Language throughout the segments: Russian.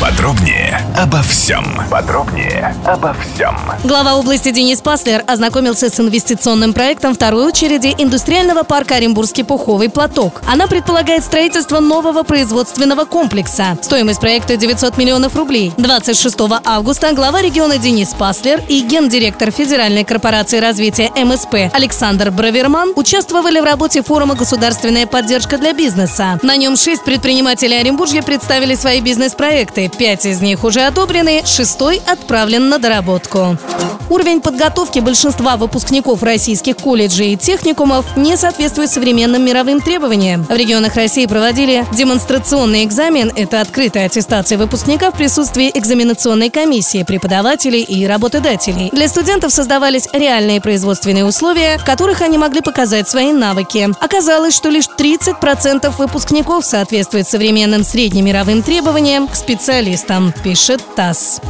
Подробнее обо всем. Подробнее обо всем. Глава области Денис Паслер ознакомился с инвестиционным проектом второй очереди индустриального парка Оренбургский пуховый платок. Она предполагает строительство нового производственного комплекса. Стоимость проекта 900 миллионов рублей. 26 августа глава региона Денис Паслер и гендиректор Федеральной корпорации развития МСП Александр Браверман участвовали в работе форума «Государственная поддержка для бизнеса». На нем шесть предпринимателей Оренбуржья представили свои бизнес-проекты. Пять из них уже одобрены, шестой отправлен на доработку. Уровень подготовки большинства выпускников российских колледжей и техникумов не соответствует современным мировым требованиям. В регионах России проводили демонстрационный экзамен – это открытая аттестация выпускника в присутствии экзаменационной комиссии, преподавателей и работодателей. Для студентов создавались реальные производственные условия, в которых они могли показать свои навыки. Оказалось, что лишь 30% выпускников соответствует современным среднемировым требованиям к специалистам, пишет ТАСС.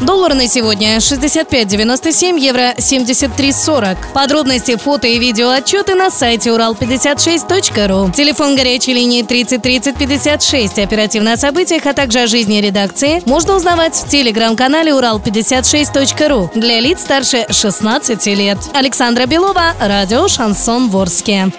Доллар на сегодня 65.97, евро 73.40. Подробности, фото и видео отчеты на сайте урал56.ру. Телефон горячей линии 30 30 56. Оперативно о событиях, а также о жизни редакции можно узнавать в телеграм-канале урал56.ру для лиц старше 16 лет. Александра Белова, радио «Шансон Ворске».